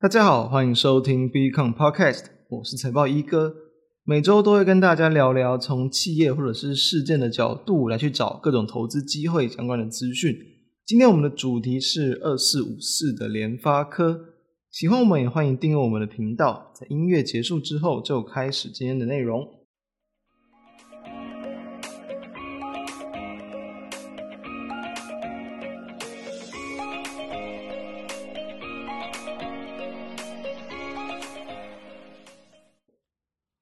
大家好，欢迎收听 Beacon Podcast，我是财报一哥，每周都会跟大家聊聊从企业或者是事件的角度来去找各种投资机会相关的资讯。今天我们的主题是二四五四的联发科，喜欢我们也欢迎订阅我们的频道。在音乐结束之后，就开始今天的内容。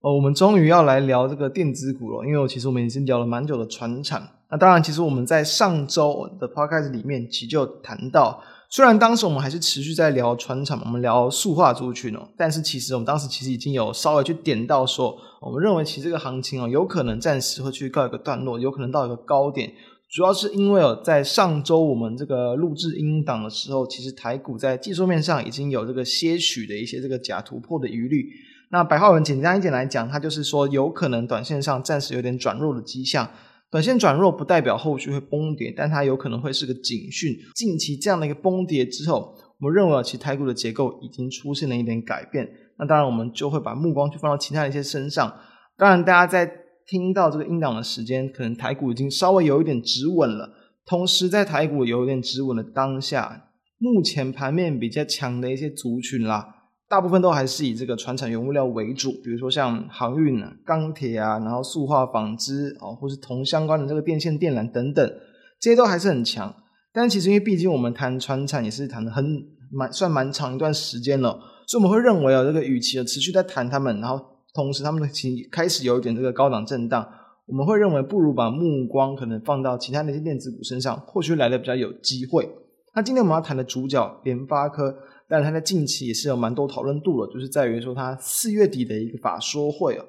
哦，我们终于要来聊这个电子股了，因为其实我们已经聊了蛮久的船厂。那当然，其实我们在上周的 podcast 里面其实就谈到，虽然当时我们还是持续在聊船厂，我们聊塑化族群哦，但是其实我们当时其实已经有稍微去点到说，我们认为其实这个行情哦，有可能暂时会去告一个段落，有可能到一个高点，主要是因为哦，在上周我们这个录制音档的时候，其实台股在技术面上已经有这个些许的一些这个假突破的疑虑。那白话文简单一点来讲，它就是说有可能短线上暂时有点转弱的迹象。短线转弱不代表后续会崩跌，但它有可能会是个警讯。近期这样的一个崩跌之后，我们认为其台股的结构已经出现了一点改变。那当然，我们就会把目光去放到其他的一些身上。当然，大家在听到这个音档的时间，可能台股已经稍微有一点止稳了。同时，在台股有一点止稳的当下，目前盘面比较强的一些族群啦。大部分都还是以这个船产原物料为主，比如说像航运啊、钢铁啊，然后塑化、纺织啊，或是铜相关的这个电线电缆等等，这些都还是很强。但其实因为毕竟我们谈船产也是谈的很蛮算蛮长一段时间了，所以我们会认为啊，这个与其持续在谈他们，然后同时他们的情开始有一点这个高档震荡，我们会认为不如把目光可能放到其他那些电子股身上，或许来的比较有机会。那今天我们要谈的主角联发科。但是它在近期也是有蛮多讨论度的，就是在于说它四月底的一个法说会哦，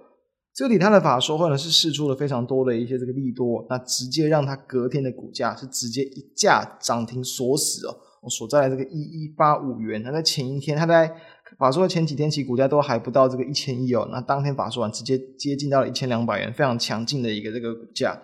这个底它的法说会呢是释出了非常多的一些这个利多，那直接让它隔天的股价是直接一价涨停锁死哦，我所在的这个一一八五元，那在前一天它在法说会前几天其股价都还不到这个一千亿哦，那当天法说完直接接近到了一千两百元，非常强劲的一个这个股价。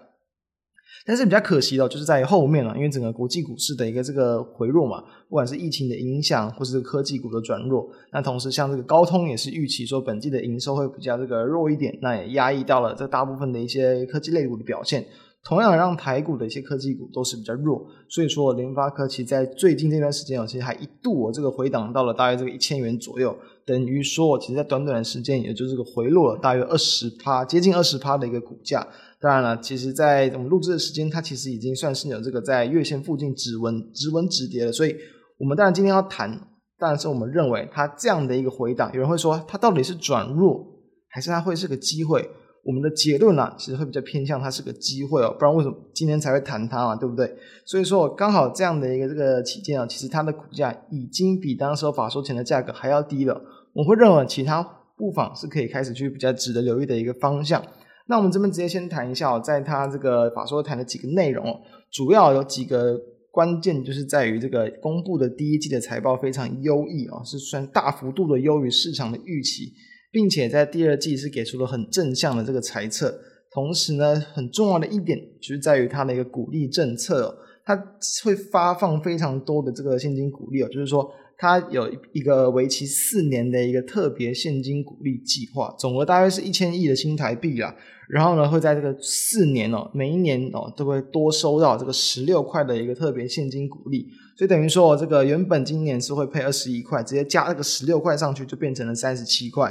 但是比较可惜的，就是在后面了，因为整个国际股市的一个这个回落嘛，不管是疫情的影响，或是科技股的转弱，那同时像这个高通也是预期说本季的营收会比较这个弱一点，那也压抑到了这大部分的一些科技类股的表现，同样让台股的一些科技股都是比较弱，所以说联发科其实在最近这段时间哦，其实还一度我这个回档到了大约这个一千元左右，等于说我其实在短短的时间，也就是个回落了大约二十趴，接近二十趴的一个股价。当然了，其实，在我们录制的时间，它其实已经算是有这个在月线附近止稳、止稳止跌了。所以，我们当然今天要谈，当然是我们认为它这样的一个回档，有人会说它到底是转弱，还是它会是个机会？我们的结论呢，其实会比较偏向它是个机会哦，不然为什么今天才会谈它嘛，对不对？所以说，刚好这样的一个这个期间啊，其实它的股价已经比当时法说前的价格还要低了。我会认为其他不妨是可以开始去比较值得留意的一个方向。那我们这边直接先谈一下哦，在它这个法说谈的几个内容哦，主要有几个关键，就是在于这个公布的第一季的财报非常优异哦，是算大幅度的优于市场的预期，并且在第二季是给出了很正向的这个财测。同时呢，很重要的一点就是在于它的一个鼓励政策哦，它会发放非常多的这个现金鼓励哦，就是说。它有一个为期四年的一个特别现金鼓励计划，总额大约是一千亿的新台币啦。然后呢，会在这个四年哦，每一年哦都会多收到这个十六块的一个特别现金鼓励。所以等于说，这个原本今年是会配二十一块，直接加这个十六块上去，就变成了三十七块。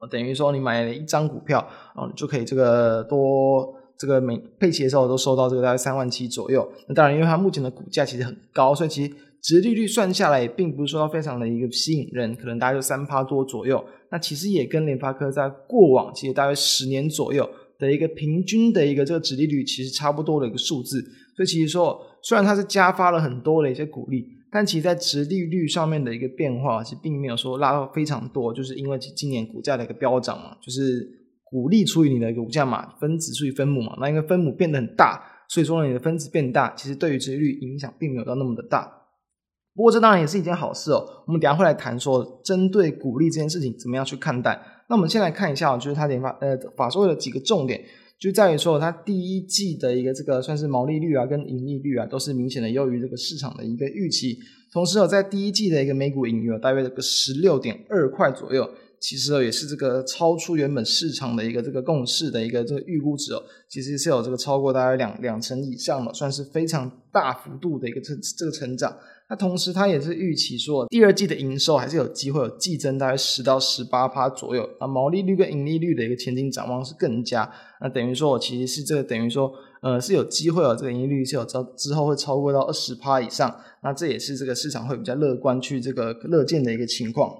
哦，等于说你买了一张股票，哦，就可以这个多这个每配齐的时候都收到这个大概三万七左右。那当然，因为它目前的股价其实很高，所以其实。殖利率算下来也并不是说非常的一个吸引人，可能大概就三趴多左右。那其实也跟联发科在过往其实大约十年左右的一个平均的一个这个殖利率其实差不多的一个数字。所以其实说，虽然它是加发了很多的一些股利，但其实在殖利率上面的一个变化其实并没有说拉到非常多，就是因为今年股价的一个飙涨嘛，就是股利除以你的一个股价嘛，分子除以分母嘛，那因为分母变得很大，所以说呢你的分子变大，其实对于殖利率影响并没有到那么的大。不过这当然也是一件好事哦。我们等下会来谈说，针对股利这件事情怎么样去看待。那我们先来看一下，就是它联发呃法说的几个重点，就在于说它第一季的一个这个算是毛利率啊跟盈利率啊都是明显的优于这个市场的一个预期。同时哦，在第一季的一个每股盈余大约这个十六点二块左右。其实哦，也是这个超出原本市场的一个这个共识的一个这个预估值哦，其实是有这个超过大概两两成以上的，算是非常大幅度的一个这这个成长。那同时，它也是预期说，第二季的营收还是有机会有季增大概十到十八趴左右。那毛利率跟盈利率的一个前景展望是更佳。那等于说，我其实是这个等于说，呃，是有机会哦，这个盈利率是有之之后会超过到二十趴以上。那这也是这个市场会比较乐观去这个乐见的一个情况。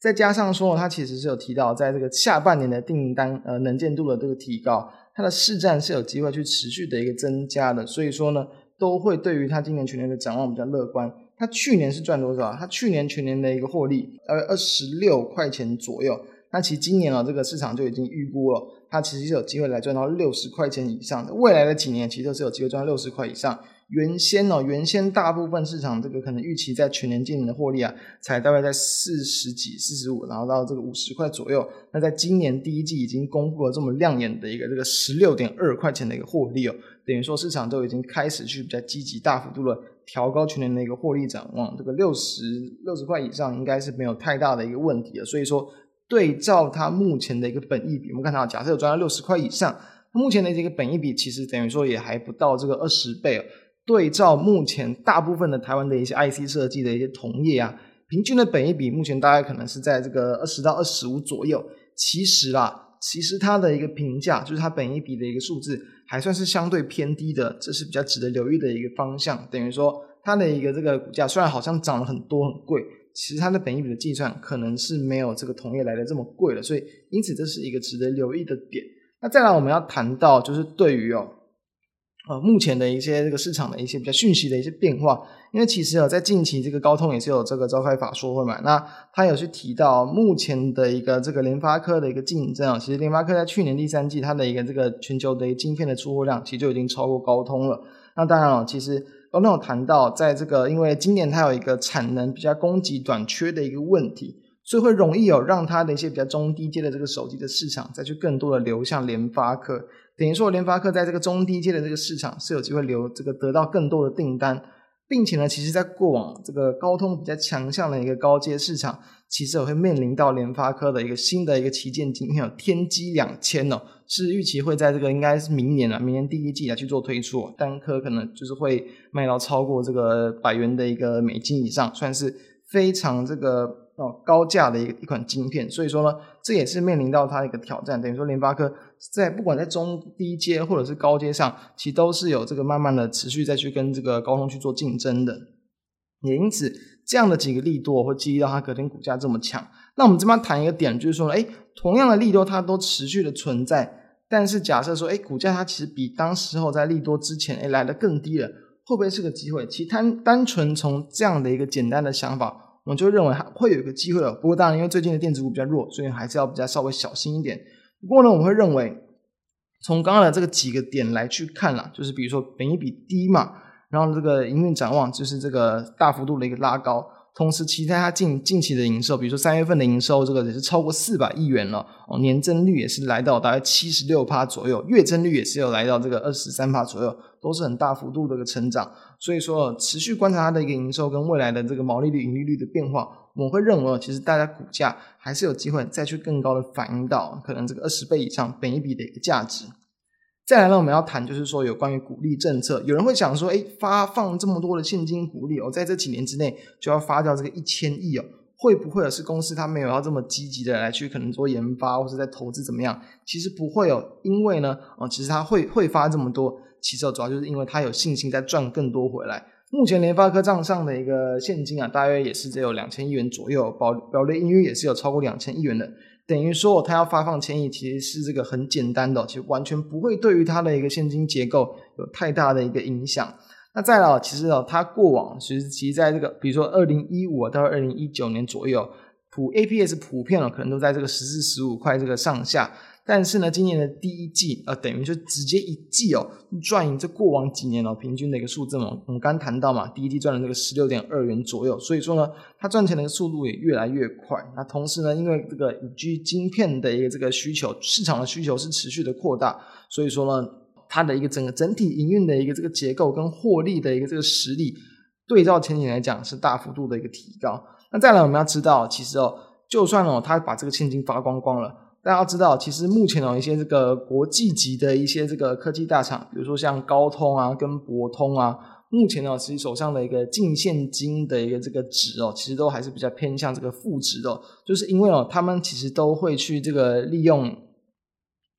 再加上说，它其实是有提到，在这个下半年的订单呃能见度的这个提高，它的市占是有机会去持续的一个增加的，所以说呢，都会对于它今年全年的展望比较乐观。它去年是赚多少？它去年全年的一个获利大概二十六块钱左右。那其实今年啊，这个市场就已经预估了，它其实是有机会来赚到六十块钱以上的。未来的几年其实都是有机会赚到六十块以上。原先哦，原先大部分市场这个可能预期在全年今年的获利啊，才大概在四十几、四十五，然后到这个五十块左右。那在今年第一季已经公布了这么亮眼的一个这个十六点二块钱的一个获利哦，等于说市场都已经开始去比较积极、大幅度的调高全年的一个获利展望。这个六十六十块以上应该是没有太大的一个问题了。所以说，对照它目前的一个本益比，我们看到假设有赚到六十块以上，它目前的这个本益比其实等于说也还不到这个二十倍哦。对照目前大部分的台湾的一些 IC 设计的一些同业啊，平均的本益比目前大概可能是在这个二十到二十五左右。其实啦，其实它的一个评价就是它本益比的一个数字还算是相对偏低的，这是比较值得留意的一个方向。等于说它的一个这个股价虽然好像涨了很多很贵，其实它的本益比的计算可能是没有这个同业来的这么贵了，所以因此这是一个值得留意的点。那再来我们要谈到就是对于哦。呃，目前的一些这个市场的一些比较讯息的一些变化，因为其实啊，在近期这个高通也是有这个召开法说会嘛，那他有去提到目前的一个这个联发科的一个竞争啊，其实联发科在去年第三季它的一个这个全球的一个晶片的出货量，其实就已经超过高通了。那当然了，其实刚刚有谈到，在这个因为今年它有一个产能比较供给短缺的一个问题，所以会容易有让它的一些比较中低阶的这个手机的市场再去更多的流向联发科。等于说，联发科在这个中低阶的这个市场是有机会留这个得到更多的订单，并且呢，其实在过往这个高通比较强项的一个高阶市场，其实也会面临到联发科的一个新的一个旗舰晶片，天玑两千哦，是预期会在这个应该是明年了，明年第一季来去做推出，单颗可能就是会卖到超过这个百元的一个美金以上，算是非常这个。哦，高价的一一款晶片，所以说呢，这也是面临到它的一个挑战。等于说，联发科在不管在中低阶或者是高阶上，其实都是有这个慢慢的持续再去跟这个高通去做竞争的。也因此，这样的几个利多会激励到它隔天股价这么强。那我们这边谈一个点，就是说，哎，同样的利多它都持续的存在，但是假设说，哎，股价它其实比当时候在利多之前，哎，来的更低了，会不会是个机会？其实单单纯从这样的一个简单的想法。我就认为还会有一个机会了，不过当然，因为最近的电子股比较弱，所以还是要比较稍微小心一点。不过呢，我们会认为从刚刚的这个几个点来去看啦，就是比如说本益比低嘛，然后这个营运展望就是这个大幅度的一个拉高。同时，其他它近近期的营收，比如说三月份的营收，这个也是超过四百亿元了哦，年增率也是来到大概七十六趴左右，月增率也是有来到这个二十三趴左右，都是很大幅度的一个成长。所以说，持续观察它的一个营收跟未来的这个毛利率、盈利率的变化，我会认为，其实大家股价还是有机会再去更高的反映到可能这个二十倍以上本一比的一个价值。再来呢，我们要谈就是说有关于股利政策，有人会想说，哎，发放这么多的现金股利哦，在这几年之内就要发掉这个一千亿哦，会不会是公司它没有要这么积极的来去可能做研发或者在投资怎么样？其实不会哦，因为呢，哦，其实它会会发这么多，其实主要就是因为它有信心在赚更多回来。目前联发科账上的一个现金啊，大约也是只有两千亿元左右，保表列盈余也是有超过两千亿元的。等于说，他要发放千亿，其实是这个很简单的，其实完全不会对于他的一个现金结构有太大的一个影响。那再来，其实哦，它过往其实其实在这个，比如说二零一五到二零一九年左右，普 APS 普遍可能都在这个十四十五块这个上下。但是呢，今年的第一季，呃，等于就直接一季哦，赚赢这过往几年哦平均的一个数字嘛。我们刚谈到嘛，第一季赚了这个十六点二元左右，所以说呢，它赚钱的一个速度也越来越快。那同时呢，因为这个五 G 晶片的一个这个需求，市场的需求是持续的扩大，所以说呢，它的一个整个整体营运的一个这个结构跟获利的一个这个实力，对照前几年来讲是大幅度的一个提高。那再来我们要知道，其实哦，就算哦他把这个现金发光光了，大家要知道，其实目前有一些这个国际级的一些这个科技大厂，比如说像高通啊跟博通啊。目前呢，其实手上的一个净现金的一个这个值哦，其实都还是比较偏向这个负值的，就是因为哦，他们其实都会去这个利用，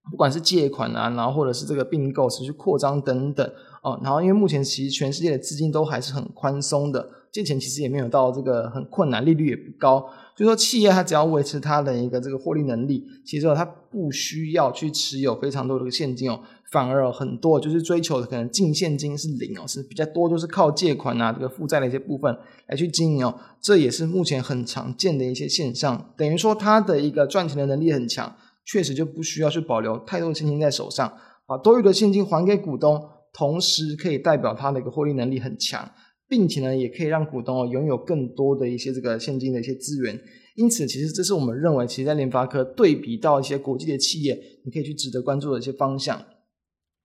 不管是借款啊，然后或者是这个并购、持续扩张等等哦，然后因为目前其实全世界的资金都还是很宽松的，借钱其实也没有到这个很困难，利率也不高，所以说企业它只要维持它的一个这个获利能力，其实它不需要去持有非常多的现金哦。反而很多就是追求的可能净现金是零哦，是比较多都是靠借款啊这个负债的一些部分来去经营哦，这也是目前很常见的一些现象。等于说它的一个赚钱的能力很强，确实就不需要去保留太多的现金在手上，把多余的现金还给股东，同时可以代表它的一个获利能力很强，并且呢也可以让股东哦拥有更多的一些这个现金的一些资源。因此，其实这是我们认为，其实在联发科对比到一些国际的企业，你可以去值得关注的一些方向。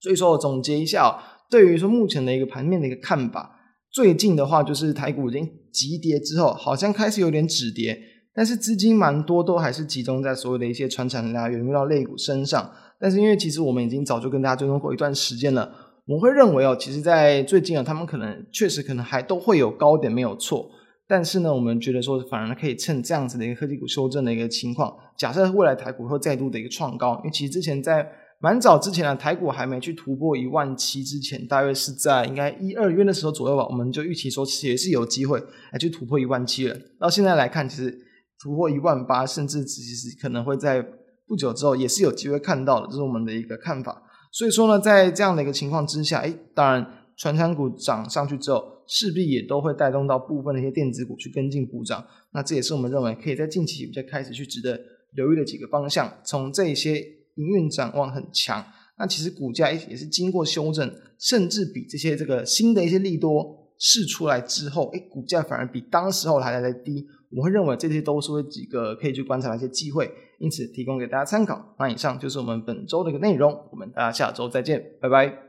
所以说我总结一下哦，对于说目前的一个盘面的一个看法，最近的话就是台股已经急跌之后，好像开始有点止跌，但是资金蛮多都还是集中在所有的一些传产啊、原物料类股身上。但是因为其实我们已经早就跟大家追踪过一段时间了，我会认为哦，其实在最近啊，他们可能确实可能还都会有高点没有错，但是呢，我们觉得说反而可以趁这样子的一个科技股修正的一个情况，假设未来台股会再度的一个创高，因为其实之前在。蛮早之前呢，台股还没去突破一万七之前，大约是在应该一二月的时候左右吧，我们就预期说也是有机会来去突破一万七了。到现在来看，其实突破一万八，甚至其实可能会在不久之后也是有机会看到的，这是我们的一个看法。所以说呢，在这样的一个情况之下，诶，当然传产股涨上去之后，势必也都会带动到部分的一些电子股去跟进补涨。那这也是我们认为可以在近期比较开始去值得留意的几个方向。从这些。营运展望很强，那其实股价也是经过修正，甚至比这些这个新的一些利多试出来之后，哎，股价反而比当时候还来的低。我会认为这些都是会几个可以去观察的一些机会，因此提供给大家参考。那以上就是我们本周的一个内容，我们大家下周再见，拜拜。